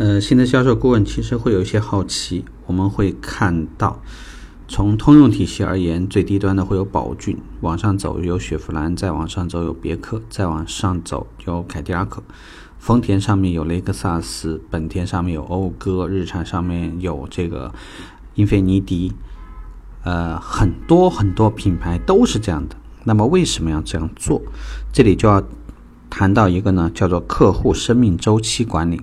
呃，新的销售顾问其实会有一些好奇，我们会看到，从通用体系而言，最低端的会有宝骏，往上走有雪佛兰，再往上走有别克，再往上走有凯迪拉克，丰田上面有雷克萨斯，本田上面有讴歌，日产上面有这个英菲尼迪，呃，很多很多品牌都是这样的。那么为什么要这样做？这里就要谈到一个呢，叫做客户生命周期管理。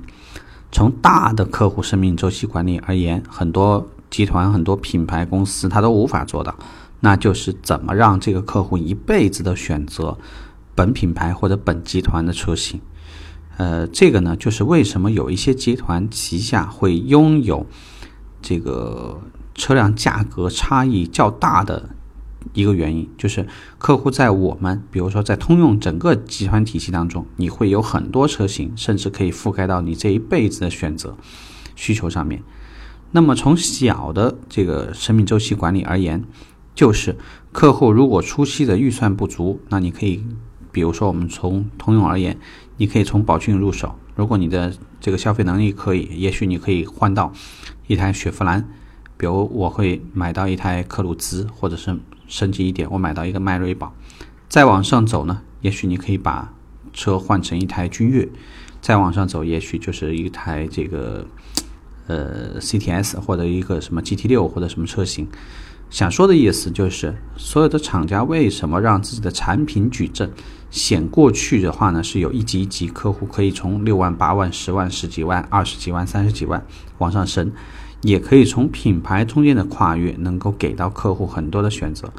从大的客户生命周期管理而言，很多集团、很多品牌公司它都无法做到，那就是怎么让这个客户一辈子的选择本品牌或者本集团的车型。呃，这个呢，就是为什么有一些集团旗下会拥有这个车辆价格差异较大的。一个原因就是，客户在我们，比如说在通用整个集团体系当中，你会有很多车型，甚至可以覆盖到你这一辈子的选择需求上面。那么从小的这个生命周期管理而言，就是客户如果初期的预算不足，那你可以，比如说我们从通用而言，你可以从宝骏入手。如果你的这个消费能力可以，也许你可以换到一台雪佛兰，比如我会买到一台克鲁兹，或者是。升级一点，我买到一个迈锐宝，再往上走呢，也许你可以把车换成一台君越，再往上走，也许就是一台这个呃 CTS 或者一个什么 GT 六或者什么车型。想说的意思就是，所有的厂家为什么让自己的产品矩阵显过去的话呢？是有一级一级客户可以从六万、八万、十万、十几万、二十几万、三十几万往上升。也可以从品牌中间的跨越，能够给到客户很多的选择，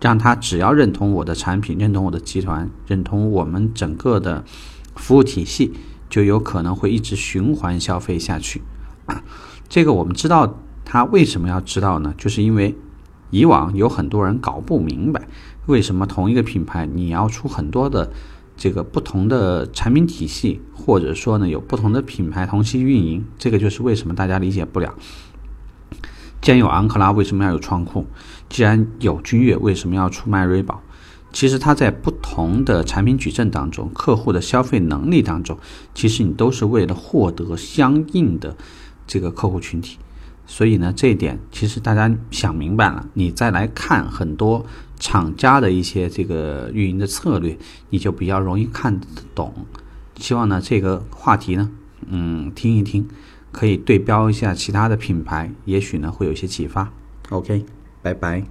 让他只要认同我的产品，认同我的集团，认同我们整个的服务体系，就有可能会一直循环消费下去。这个我们知道，他为什么要知道呢？就是因为以往有很多人搞不明白，为什么同一个品牌你要出很多的。这个不同的产品体系，或者说呢有不同的品牌同期运营，这个就是为什么大家理解不了。既然有昂克拉，为什么要有创酷？既然有君越，为什么要出迈锐宝？其实它在不同的产品矩阵当中，客户的消费能力当中，其实你都是为了获得相应的这个客户群体。所以呢，这一点其实大家想明白了，你再来看很多。厂家的一些这个运营的策略，你就比较容易看得懂。希望呢这个话题呢，嗯，听一听，可以对标一下其他的品牌，也许呢会有一些启发。OK，拜拜。